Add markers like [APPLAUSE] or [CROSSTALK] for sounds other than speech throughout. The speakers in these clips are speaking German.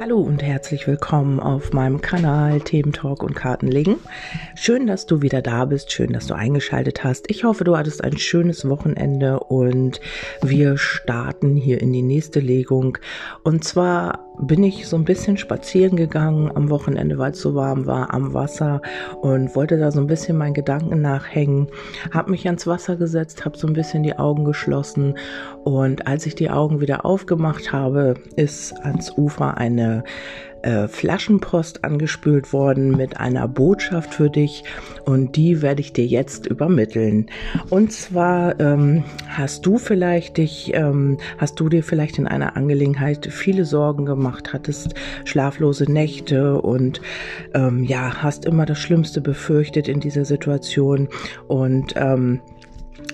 Hallo und herzlich willkommen auf meinem Kanal Themen Talk und Kartenlegen. Schön, dass du wieder da bist, schön, dass du eingeschaltet hast. Ich hoffe, du hattest ein schönes Wochenende und wir starten hier in die nächste Legung. Und zwar bin ich so ein bisschen spazieren gegangen am Wochenende, weil es so warm war, am Wasser und wollte da so ein bisschen meinen Gedanken nachhängen. Hab mich ans Wasser gesetzt, habe so ein bisschen die Augen geschlossen und als ich die Augen wieder aufgemacht habe, ist ans Ufer eine äh, Flaschenpost angespült worden mit einer Botschaft für dich und die werde ich dir jetzt übermitteln. Und zwar ähm, hast du vielleicht dich, ähm, hast du dir vielleicht in einer Angelegenheit viele Sorgen gemacht, hattest schlaflose Nächte und ähm, ja, hast immer das Schlimmste befürchtet in dieser Situation und ähm,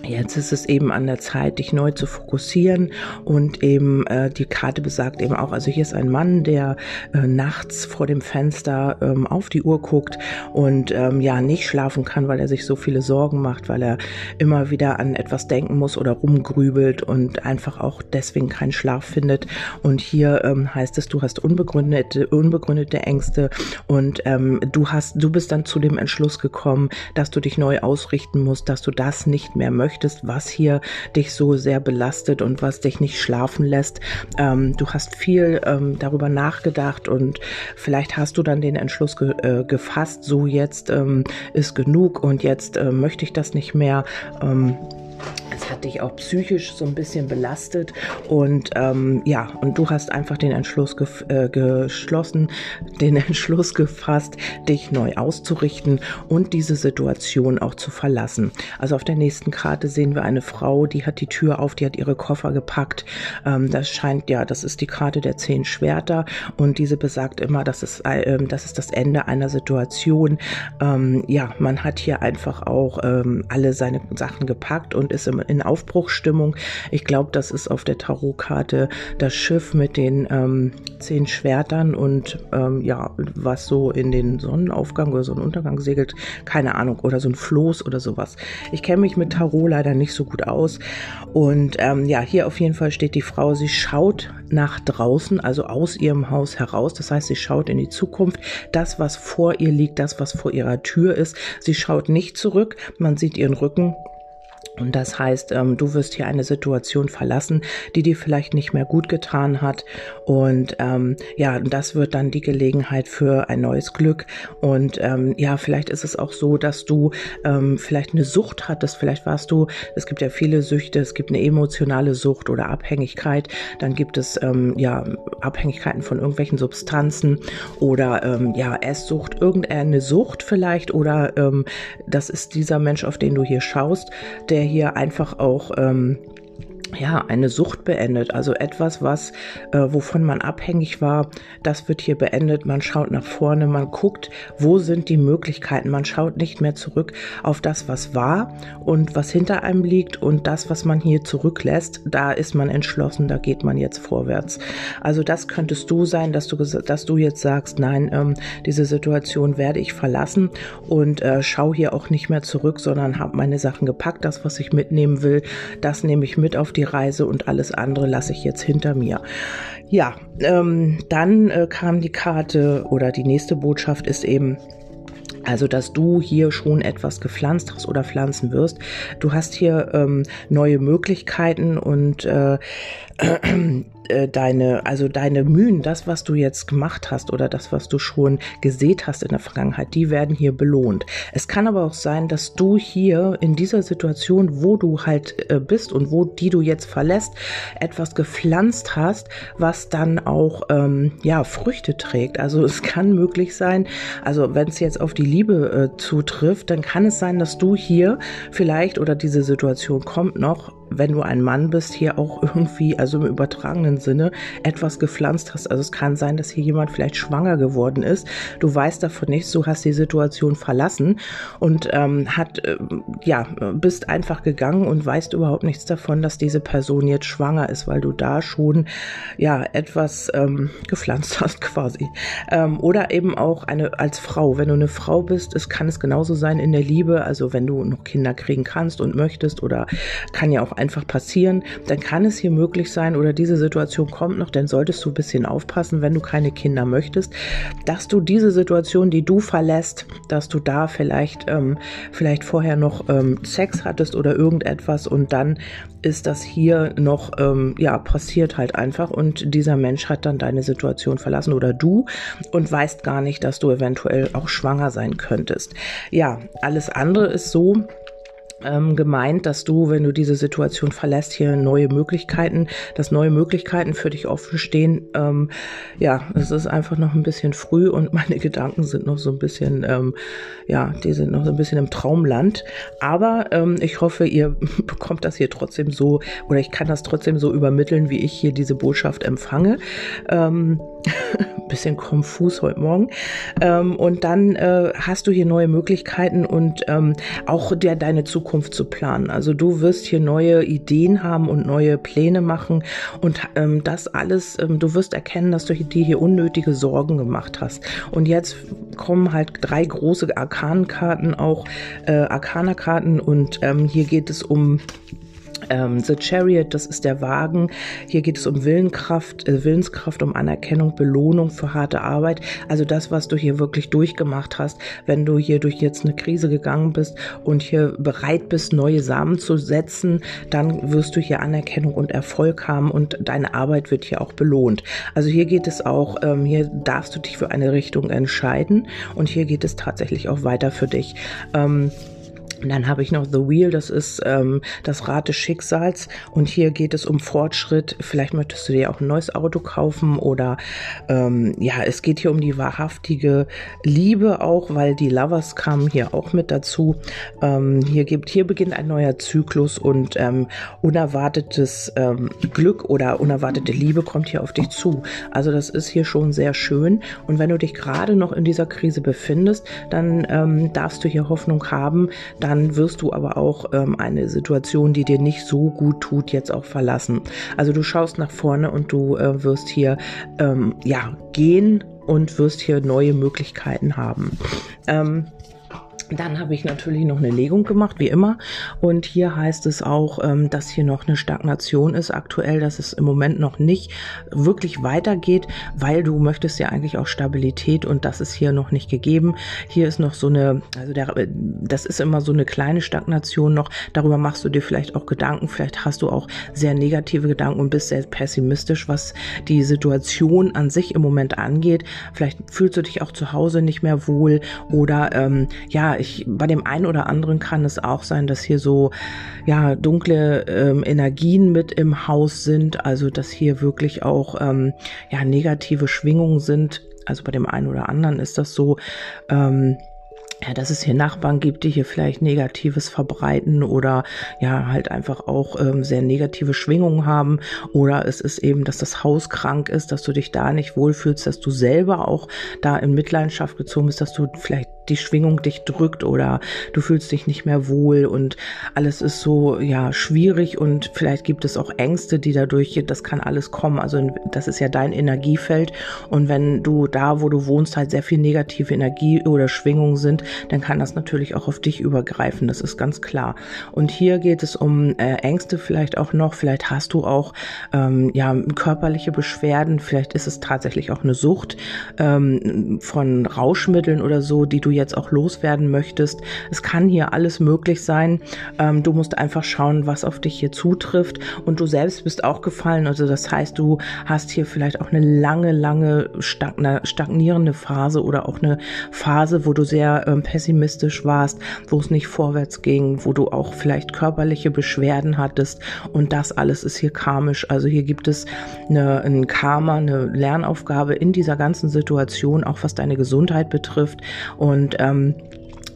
Jetzt ist es eben an der Zeit, dich neu zu fokussieren und eben äh, die Karte besagt eben auch, also hier ist ein Mann, der äh, nachts vor dem Fenster ähm, auf die Uhr guckt und ähm, ja nicht schlafen kann, weil er sich so viele Sorgen macht, weil er immer wieder an etwas denken muss oder rumgrübelt und einfach auch deswegen keinen Schlaf findet. Und hier ähm, heißt es, du hast unbegründete, unbegründete Ängste und ähm, du hast, du bist dann zu dem Entschluss gekommen, dass du dich neu ausrichten musst, dass du das nicht mehr möchtest möchtest, was hier dich so sehr belastet und was dich nicht schlafen lässt. Ähm, du hast viel ähm, darüber nachgedacht und vielleicht hast du dann den Entschluss ge äh, gefasst, so jetzt ähm, ist genug und jetzt äh, möchte ich das nicht mehr. Ähm, es hat dich auch psychisch so ein bisschen belastet und ähm, ja, und du hast einfach den Entschluss äh, geschlossen, den [LAUGHS] Entschluss gefasst, dich neu auszurichten und diese Situation auch zu verlassen. Also auf der nächsten Karte sehen wir eine Frau, die hat die Tür auf, die hat ihre Koffer gepackt. Ähm, das scheint ja, das ist die Karte der zehn Schwerter und diese besagt immer, dass es, äh, das ist das Ende einer Situation. Ähm, ja, man hat hier einfach auch ähm, alle seine Sachen gepackt und ist im in Aufbruchsstimmung. Ich glaube, das ist auf der Tarotkarte das Schiff mit den ähm, zehn Schwertern und ähm, ja, was so in den Sonnenaufgang oder Sonnenuntergang segelt, keine Ahnung, oder so ein Floß oder sowas. Ich kenne mich mit Tarot leider nicht so gut aus. Und ähm, ja, hier auf jeden Fall steht die Frau, sie schaut nach draußen, also aus ihrem Haus heraus. Das heißt, sie schaut in die Zukunft, das, was vor ihr liegt, das, was vor ihrer Tür ist. Sie schaut nicht zurück, man sieht ihren Rücken und das heißt, ähm, du wirst hier eine Situation verlassen, die dir vielleicht nicht mehr gut getan hat. Und ähm, ja, das wird dann die Gelegenheit für ein neues Glück. Und ähm, ja, vielleicht ist es auch so, dass du ähm, vielleicht eine Sucht hattest. Vielleicht warst du, es gibt ja viele Süchte, es gibt eine emotionale Sucht oder Abhängigkeit. Dann gibt es ähm, ja Abhängigkeiten von irgendwelchen Substanzen oder ähm, ja Esssucht, irgendeine Sucht vielleicht. Oder das ist dieser Mensch, auf den du hier schaust, der hier einfach auch ähm, ja, eine Sucht beendet, also etwas, was, äh, wovon man abhängig war, das wird hier beendet. Man schaut nach vorne, man guckt, wo sind die Möglichkeiten. Man schaut nicht mehr zurück auf das, was war und was hinter einem liegt und das, was man hier zurücklässt. Da ist man entschlossen, da geht man jetzt vorwärts. Also das könntest du sein, dass du, dass du jetzt sagst, nein, ähm, diese Situation werde ich verlassen und äh, schau hier auch nicht mehr zurück, sondern habe meine Sachen gepackt. Das, was ich mitnehmen will, das nehme ich mit auf die Reise und alles andere lasse ich jetzt hinter mir. Ja, ähm, dann äh, kam die Karte oder die nächste Botschaft ist eben, also, dass du hier schon etwas gepflanzt hast oder pflanzen wirst. Du hast hier ähm, neue Möglichkeiten und äh, äh, deine, also deine Mühen, das, was du jetzt gemacht hast oder das, was du schon gesät hast in der Vergangenheit, die werden hier belohnt. Es kann aber auch sein, dass du hier in dieser Situation, wo du halt äh, bist und wo die du jetzt verlässt, etwas gepflanzt hast, was dann auch ähm, ja Früchte trägt. Also es kann möglich sein, also wenn es jetzt auf die Liebe äh, zutrifft, dann kann es sein, dass du hier vielleicht oder diese Situation kommt noch wenn du ein Mann bist, hier auch irgendwie, also im übertragenen Sinne, etwas gepflanzt hast. Also es kann sein, dass hier jemand vielleicht schwanger geworden ist. Du weißt davon nichts, du hast die Situation verlassen und ähm, hat, äh, ja, bist einfach gegangen und weißt überhaupt nichts davon, dass diese Person jetzt schwanger ist, weil du da schon, ja, etwas ähm, gepflanzt [LAUGHS] hast quasi. Ähm, oder eben auch eine, als Frau, wenn du eine Frau bist, es kann es genauso sein in der Liebe, also wenn du noch Kinder kriegen kannst und möchtest oder kann ja auch einfach passieren, dann kann es hier möglich sein oder diese Situation kommt noch, dann solltest du ein bisschen aufpassen, wenn du keine Kinder möchtest, dass du diese Situation, die du verlässt, dass du da vielleicht, ähm, vielleicht vorher noch ähm, Sex hattest oder irgendetwas und dann ist das hier noch, ähm, ja, passiert halt einfach und dieser Mensch hat dann deine Situation verlassen oder du und weißt gar nicht, dass du eventuell auch schwanger sein könntest. Ja, alles andere ist so, ähm, gemeint, dass du, wenn du diese Situation verlässt, hier neue Möglichkeiten, dass neue Möglichkeiten für dich offen stehen. Ähm, ja, es ist einfach noch ein bisschen früh und [LAUGHS] meine Gedanken sind noch so ein bisschen, ähm, ja, die sind noch so ein bisschen im Traumland. Aber ähm, ich hoffe, ihr [LAUGHS] bekommt das hier trotzdem so oder ich kann das trotzdem so übermitteln, wie ich hier diese Botschaft empfange. Ähm, [LAUGHS] bisschen konfus heute Morgen. Ähm, und dann äh, hast du hier neue Möglichkeiten und ähm, auch der, deine Zukunft zu planen. Also du wirst hier neue Ideen haben und neue Pläne machen und ähm, das alles, ähm, du wirst erkennen, dass du dir hier unnötige Sorgen gemacht hast. Und jetzt kommen halt drei große Arkankarten, auch äh, Arkanerkarten und ähm, hier geht es um ähm, The Chariot, das ist der Wagen. Hier geht es um Willenskraft, äh, Willenskraft, um Anerkennung, Belohnung für harte Arbeit. Also das, was du hier wirklich durchgemacht hast, wenn du hier durch jetzt eine Krise gegangen bist und hier bereit bist, neue Samen zu setzen, dann wirst du hier Anerkennung und Erfolg haben und deine Arbeit wird hier auch belohnt. Also hier geht es auch, ähm, hier darfst du dich für eine Richtung entscheiden und hier geht es tatsächlich auch weiter für dich. Ähm, und dann habe ich noch The Wheel, das ist ähm, das Rad des Schicksals. Und hier geht es um Fortschritt. Vielleicht möchtest du dir auch ein neues Auto kaufen oder ähm, ja, es geht hier um die wahrhaftige Liebe auch, weil die Lovers kamen hier auch mit dazu. Ähm, hier gibt, hier beginnt ein neuer Zyklus und ähm, unerwartetes ähm, Glück oder unerwartete Liebe kommt hier auf dich zu. Also das ist hier schon sehr schön. Und wenn du dich gerade noch in dieser Krise befindest, dann ähm, darfst du hier Hoffnung haben, dann dann wirst du aber auch ähm, eine Situation, die dir nicht so gut tut, jetzt auch verlassen. Also du schaust nach vorne und du äh, wirst hier ähm, ja gehen und wirst hier neue Möglichkeiten haben. Ähm, dann habe ich natürlich noch eine Legung gemacht, wie immer. Und hier heißt es auch, ähm, dass hier noch eine Stagnation ist aktuell, dass es im Moment noch nicht wirklich weitergeht, weil du möchtest ja eigentlich auch Stabilität und das ist hier noch nicht gegeben. Hier ist noch so eine, also der, das ist immer so eine kleine Stagnation noch. Darüber machst du dir vielleicht auch Gedanken. Vielleicht hast du auch sehr negative Gedanken und bist sehr pessimistisch, was die Situation an sich im Moment angeht. Vielleicht fühlst du dich auch zu Hause nicht mehr wohl oder ähm, ja, ich, bei dem einen oder anderen kann es auch sein, dass hier so, ja, dunkle ähm, Energien mit im Haus sind, also dass hier wirklich auch, ähm, ja, negative Schwingungen sind. Also bei dem einen oder anderen ist das so, ähm, ja, dass es hier Nachbarn gibt, die hier vielleicht Negatives verbreiten oder ja, halt einfach auch ähm, sehr negative Schwingungen haben. Oder es ist eben, dass das Haus krank ist, dass du dich da nicht wohlfühlst, dass du selber auch da in Mitleidenschaft gezogen bist, dass du vielleicht die Schwingung dich drückt oder du fühlst dich nicht mehr wohl und alles ist so, ja, schwierig und vielleicht gibt es auch Ängste, die dadurch, das kann alles kommen. Also das ist ja dein Energiefeld und wenn du da, wo du wohnst, halt sehr viel negative Energie oder Schwingungen sind, dann kann das natürlich auch auf dich übergreifen. Das ist ganz klar. Und hier geht es um äh, Ängste vielleicht auch noch. Vielleicht hast du auch ähm, ja körperliche Beschwerden. Vielleicht ist es tatsächlich auch eine Sucht ähm, von Rauschmitteln oder so, die du jetzt auch loswerden möchtest. Es kann hier alles möglich sein. Ähm, du musst einfach schauen, was auf dich hier zutrifft. Und du selbst bist auch gefallen. Also das heißt, du hast hier vielleicht auch eine lange, lange stagnierende Phase oder auch eine Phase, wo du sehr ähm, pessimistisch warst, wo es nicht vorwärts ging, wo du auch vielleicht körperliche Beschwerden hattest und das alles ist hier karmisch. Also hier gibt es eine, ein Karma, eine Lernaufgabe in dieser ganzen Situation, auch was deine Gesundheit betrifft und ähm,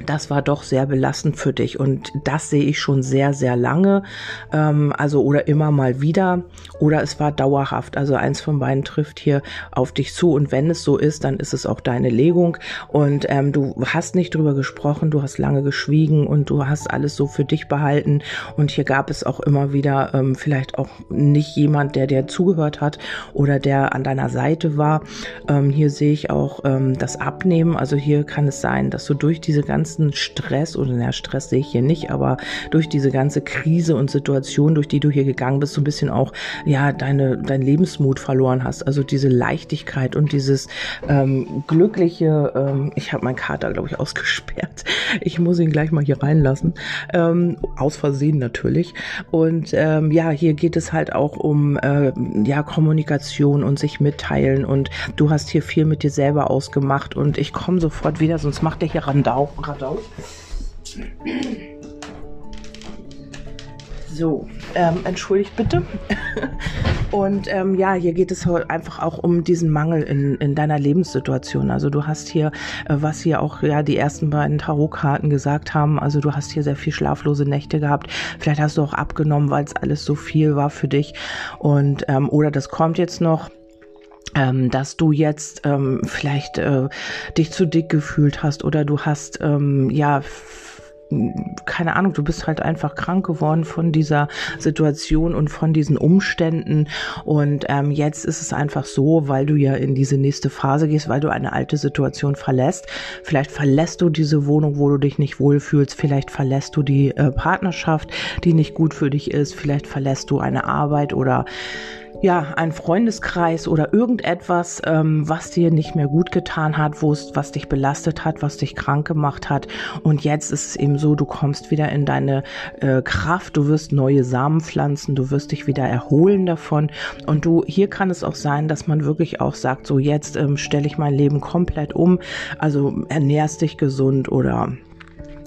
das war doch sehr belastend für dich. Und das sehe ich schon sehr, sehr lange. Ähm, also oder immer mal wieder. Oder es war dauerhaft. Also eins von beiden trifft hier auf dich zu. Und wenn es so ist, dann ist es auch deine Legung. Und ähm, du hast nicht drüber gesprochen, du hast lange geschwiegen und du hast alles so für dich behalten. Und hier gab es auch immer wieder ähm, vielleicht auch nicht jemand, der dir zugehört hat oder der an deiner Seite war. Ähm, hier sehe ich auch ähm, das Abnehmen. Also hier kann es sein, dass du durch diese ganzen ganzen Stress oder na, Stress sehe ich hier nicht, aber durch diese ganze Krise und Situation, durch die du hier gegangen bist, so ein bisschen auch ja deine dein Lebensmut verloren hast. Also diese Leichtigkeit und dieses ähm, glückliche. Ähm, ich habe meinen Kater glaube ich [LAUGHS] ausgesperrt. Ich muss ihn gleich mal hier reinlassen, ähm, aus Versehen natürlich. Und ähm, ja, hier geht es halt auch um äh, ja Kommunikation und sich mitteilen und du hast hier viel mit dir selber ausgemacht und ich komme sofort wieder, sonst macht der hier Randau. Radau. So, ähm, entschuldigt bitte. Und ähm, ja, hier geht es einfach auch um diesen Mangel in, in deiner Lebenssituation. Also du hast hier, äh, was hier auch ja die ersten beiden Tarotkarten gesagt haben, also du hast hier sehr viel schlaflose Nächte gehabt. Vielleicht hast du auch abgenommen, weil es alles so viel war für dich. Und ähm, oder das kommt jetzt noch ähm, dass du jetzt ähm, vielleicht äh, dich zu dick gefühlt hast oder du hast ähm, ja keine Ahnung, du bist halt einfach krank geworden von dieser Situation und von diesen Umständen. Und ähm, jetzt ist es einfach so, weil du ja in diese nächste Phase gehst, weil du eine alte Situation verlässt. Vielleicht verlässt du diese Wohnung, wo du dich nicht wohlfühlst. Vielleicht verlässt du die äh, Partnerschaft, die nicht gut für dich ist. Vielleicht verlässt du eine Arbeit oder ja, ein Freundeskreis oder irgendetwas, ähm, was dir nicht mehr gut getan hat, wo es, was dich belastet hat, was dich krank gemacht hat. Und jetzt ist es eben so, du kommst wieder in deine äh, Kraft, du wirst neue Samen pflanzen, du wirst dich wieder erholen davon. Und du, hier kann es auch sein, dass man wirklich auch sagt, so jetzt ähm, stelle ich mein Leben komplett um, also ernährst dich gesund oder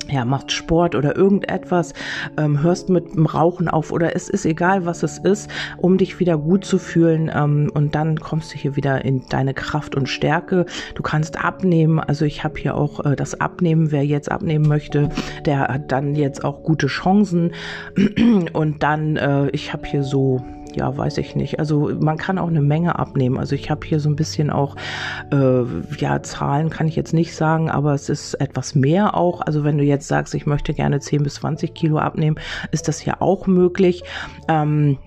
ja, machst Sport oder irgendetwas, ähm, hörst mit dem Rauchen auf oder es ist egal, was es ist, um dich wieder gut zu fühlen ähm, und dann kommst du hier wieder in deine Kraft und Stärke. Du kannst abnehmen, also ich habe hier auch äh, das Abnehmen, wer jetzt abnehmen möchte, der hat dann jetzt auch gute Chancen [CLEARS THROAT] und dann, äh, ich habe hier so ja, weiß ich nicht. Also man kann auch eine Menge abnehmen. Also ich habe hier so ein bisschen auch, äh, ja, Zahlen kann ich jetzt nicht sagen, aber es ist etwas mehr auch. Also wenn du jetzt sagst, ich möchte gerne 10 bis 20 Kilo abnehmen, ist das ja auch möglich. Ähm,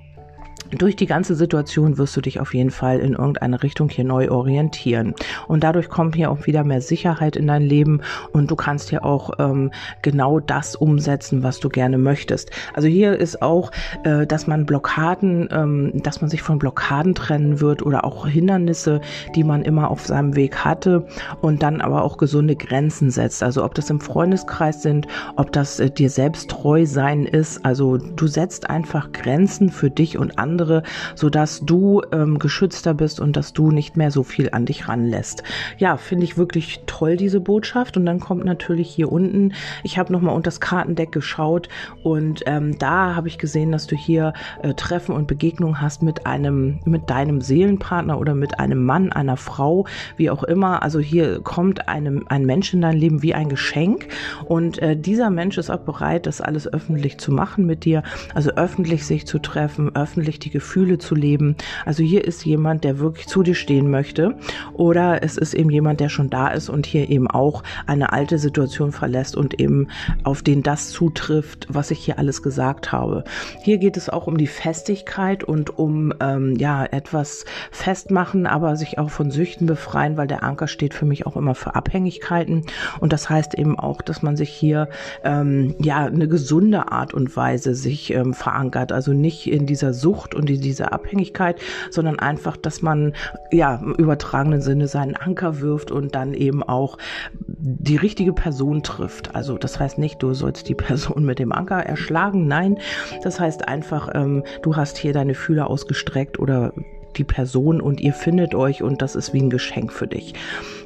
durch die ganze Situation wirst du dich auf jeden Fall in irgendeine Richtung hier neu orientieren. Und dadurch kommt hier auch wieder mehr Sicherheit in dein Leben und du kannst hier auch ähm, genau das umsetzen, was du gerne möchtest. Also hier ist auch, äh, dass man Blockaden, ähm, dass man sich von Blockaden trennen wird oder auch Hindernisse, die man immer auf seinem Weg hatte und dann aber auch gesunde Grenzen setzt. Also ob das im Freundeskreis sind, ob das äh, dir selbst treu sein ist. Also du setzt einfach Grenzen für dich und andere andere, sodass du ähm, geschützter bist und dass du nicht mehr so viel an dich ranlässt. Ja, finde ich wirklich toll, diese Botschaft. Und dann kommt natürlich hier unten, ich habe nochmal unter das Kartendeck geschaut und ähm, da habe ich gesehen, dass du hier äh, Treffen und Begegnungen hast mit einem, mit deinem Seelenpartner oder mit einem Mann, einer Frau, wie auch immer. Also hier kommt einem, ein Mensch in dein Leben wie ein Geschenk und äh, dieser Mensch ist auch bereit, das alles öffentlich zu machen mit dir, also öffentlich sich zu treffen, öffentlich die Gefühle zu leben. Also hier ist jemand, der wirklich zu dir stehen möchte oder es ist eben jemand, der schon da ist und hier eben auch eine alte Situation verlässt und eben auf den das zutrifft, was ich hier alles gesagt habe. Hier geht es auch um die Festigkeit und um ähm, ja etwas festmachen, aber sich auch von Süchten befreien, weil der Anker steht für mich auch immer für Abhängigkeiten und das heißt eben auch, dass man sich hier ähm, ja eine gesunde Art und Weise sich ähm, verankert, also nicht in dieser Sucht und in dieser Abhängigkeit, sondern einfach, dass man ja im übertragenen Sinne seinen Anker wirft und dann eben auch die richtige Person trifft. Also das heißt nicht, du sollst die [LAUGHS] Person mit dem Anker erschlagen, nein, das heißt einfach, ähm, du hast hier deine Fühler ausgestreckt oder die Person und ihr findet euch und das ist wie ein Geschenk für dich.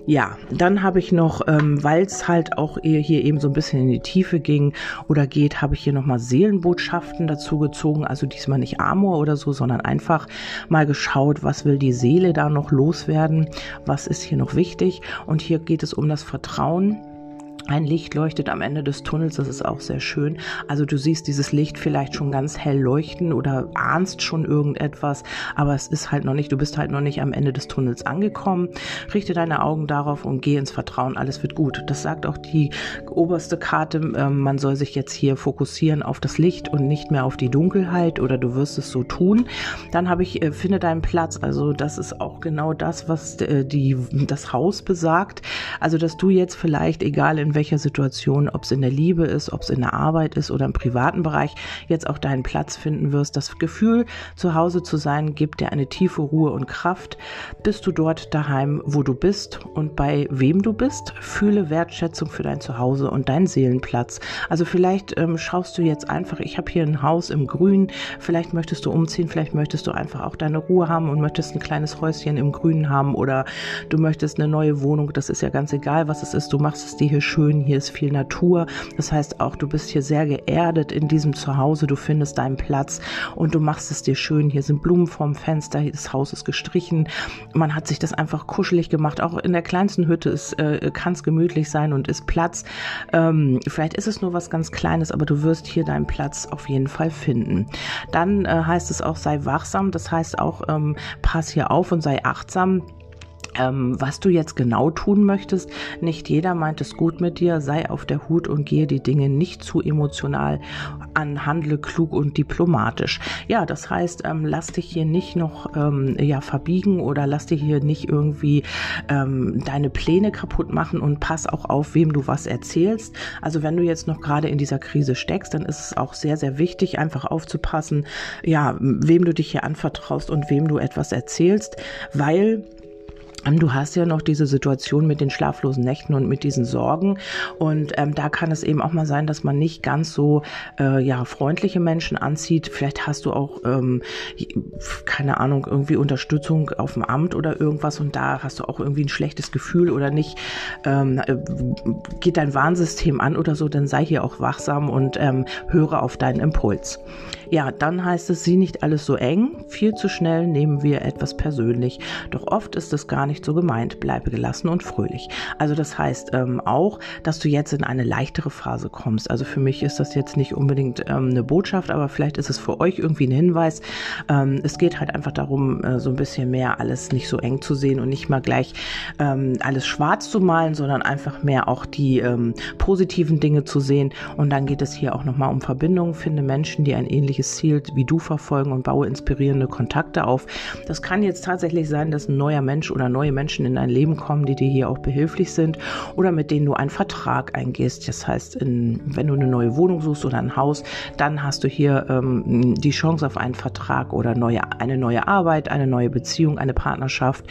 Ja, dann habe ich noch, ähm, weil es halt auch hier eben so ein bisschen in die Tiefe ging oder geht, habe ich hier nochmal Seelenbotschaften dazu gezogen. Also diesmal nicht Amor oder so, sondern einfach mal geschaut, was will die Seele da noch loswerden, was ist hier noch wichtig. Und hier geht es um das Vertrauen ein Licht leuchtet am Ende des Tunnels, das ist auch sehr schön. Also du siehst dieses Licht vielleicht schon ganz hell leuchten oder ahnst schon irgendetwas, aber es ist halt noch nicht, du bist halt noch nicht am Ende des Tunnels angekommen. Richte deine Augen darauf und geh ins Vertrauen, alles wird gut. Das sagt auch die oberste Karte, ähm, man soll sich jetzt hier fokussieren auf das Licht und nicht mehr auf die Dunkelheit oder du wirst es so tun. Dann habe ich, äh, finde deinen Platz, also das ist auch genau das, was äh, die, das Haus besagt. Also dass du jetzt vielleicht, egal in welcher Situation, ob es in der Liebe ist, ob es in der Arbeit ist oder im privaten Bereich, jetzt auch deinen Platz finden wirst. Das Gefühl, zu Hause zu sein, gibt dir eine tiefe Ruhe und Kraft. Bist du dort daheim, wo du bist und bei wem du bist? Fühle Wertschätzung für dein Zuhause und deinen Seelenplatz. Also vielleicht ähm, schaust du jetzt einfach, ich habe hier ein Haus im Grün, vielleicht möchtest du umziehen, vielleicht möchtest du einfach auch deine Ruhe haben und möchtest ein kleines Häuschen im Grünen haben oder du möchtest eine neue Wohnung, das ist ja ganz egal, was es ist, du machst es dir hier schön, hier ist viel Natur, das heißt auch, du bist hier sehr geerdet in diesem Zuhause, du findest deinen Platz und du machst es dir schön, hier sind Blumen vorm Fenster, das Haus ist gestrichen, man hat sich das einfach kuschelig gemacht, auch in der kleinsten Hütte äh, kann es gemütlich sein und ist Platz, ähm, vielleicht ist es nur was ganz Kleines, aber du wirst hier deinen Platz auf jeden Fall finden. Dann äh, heißt es auch, sei wachsam, das heißt auch, ähm, pass hier auf und sei achtsam ähm, was du jetzt genau tun möchtest. Nicht jeder meint es gut mit dir. Sei auf der Hut und gehe die Dinge nicht zu emotional an. Handle klug und diplomatisch. Ja, das heißt, ähm, lass dich hier nicht noch ähm, ja, verbiegen oder lass dir hier nicht irgendwie ähm, deine Pläne kaputt machen und pass auch auf, wem du was erzählst. Also wenn du jetzt noch gerade in dieser Krise steckst, dann ist es auch sehr, sehr wichtig, einfach aufzupassen, ja, wem du dich hier anvertraust und wem du etwas erzählst, weil du hast ja noch diese Situation mit den schlaflosen Nächten und mit diesen Sorgen. Und ähm, da kann es eben auch mal sein, dass man nicht ganz so äh, ja, freundliche Menschen anzieht. Vielleicht hast du auch, ähm, keine Ahnung, irgendwie Unterstützung auf dem Amt oder irgendwas und da hast du auch irgendwie ein schlechtes Gefühl oder nicht, ähm, äh, geht dein Warnsystem an oder so, dann sei hier auch wachsam und ähm, höre auf deinen Impuls. Ja, dann heißt es, sieh nicht alles so eng. Viel zu schnell nehmen wir etwas persönlich. Doch oft ist es gar nicht so gemeint. Bleibe gelassen und fröhlich. Also das heißt ähm, auch, dass du jetzt in eine leichtere Phase kommst. Also für mich ist das jetzt nicht unbedingt ähm, eine Botschaft, aber vielleicht ist es für euch irgendwie ein Hinweis. Ähm, es geht halt einfach darum, äh, so ein bisschen mehr alles nicht so eng zu sehen und nicht mal gleich ähm, alles schwarz zu malen, sondern einfach mehr auch die ähm, positiven Dinge zu sehen. Und dann geht es hier auch nochmal um Verbindungen. Finde Menschen, die ein ähnliches Ziel wie du verfolgen und baue inspirierende Kontakte auf. Das kann jetzt tatsächlich sein, dass ein neuer Mensch oder neue Menschen in dein Leben kommen, die dir hier auch behilflich sind oder mit denen du einen Vertrag eingehst. Das heißt, in, wenn du eine neue Wohnung suchst oder ein Haus, dann hast du hier ähm, die Chance auf einen Vertrag oder neue, eine neue Arbeit, eine neue Beziehung, eine Partnerschaft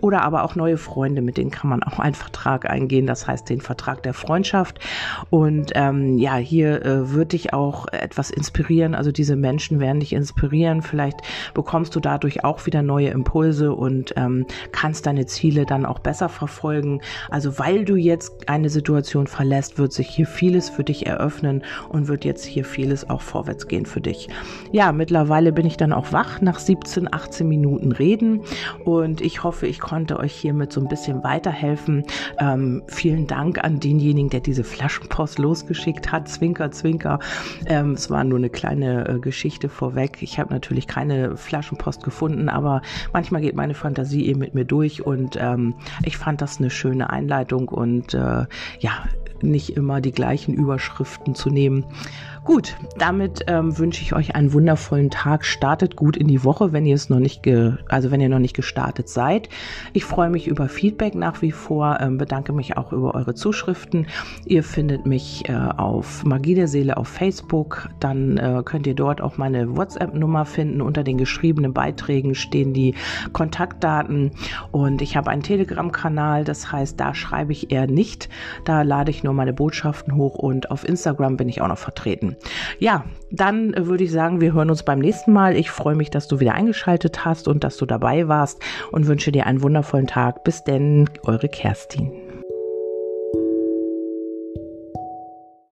oder aber auch neue Freunde, mit denen kann man auch einen Vertrag eingehen. Das heißt, den Vertrag der Freundschaft. Und ähm, ja, hier äh, würde dich auch etwas inspirieren. Also diese Menschen werden dich inspirieren. Vielleicht bekommst du dadurch auch wieder neue Impulse und ähm, kannst deine Ziele dann auch besser verfolgen. Also weil du jetzt eine Situation verlässt, wird sich hier vieles für dich eröffnen und wird jetzt hier vieles auch vorwärts gehen für dich. Ja, mittlerweile bin ich dann auch wach nach 17, 18 Minuten Reden und ich hoffe, ich konnte euch hiermit so ein bisschen weiterhelfen. Ähm, vielen Dank an denjenigen, der diese Flaschenpost losgeschickt hat. Zwinker, zwinker. Ähm, es war nur eine kleine äh, Geschichte vorweg. Ich habe natürlich keine Flaschenpost gefunden, aber manchmal geht meine Fantasie eben mit mir durch und ähm, ich fand das eine schöne Einleitung und äh, ja, nicht immer die gleichen Überschriften zu nehmen. Gut, damit ähm, wünsche ich euch einen wundervollen Tag. Startet gut in die Woche, wenn ihr es noch nicht, ge also wenn ihr noch nicht gestartet seid. Ich freue mich über Feedback nach wie vor, ähm, bedanke mich auch über eure Zuschriften. Ihr findet mich äh, auf Magie der Seele auf Facebook. Dann äh, könnt ihr dort auch meine WhatsApp-Nummer finden. Unter den geschriebenen Beiträgen stehen die Kontaktdaten und ich habe einen Telegram-Kanal. Das heißt, da schreibe ich eher nicht. Da lade ich nur meine Botschaften hoch und auf Instagram bin ich auch noch vertreten. Ja, dann würde ich sagen, wir hören uns beim nächsten Mal. Ich freue mich, dass du wieder eingeschaltet hast und dass du dabei warst und wünsche dir einen wundervollen Tag. Bis denn, eure Kerstin.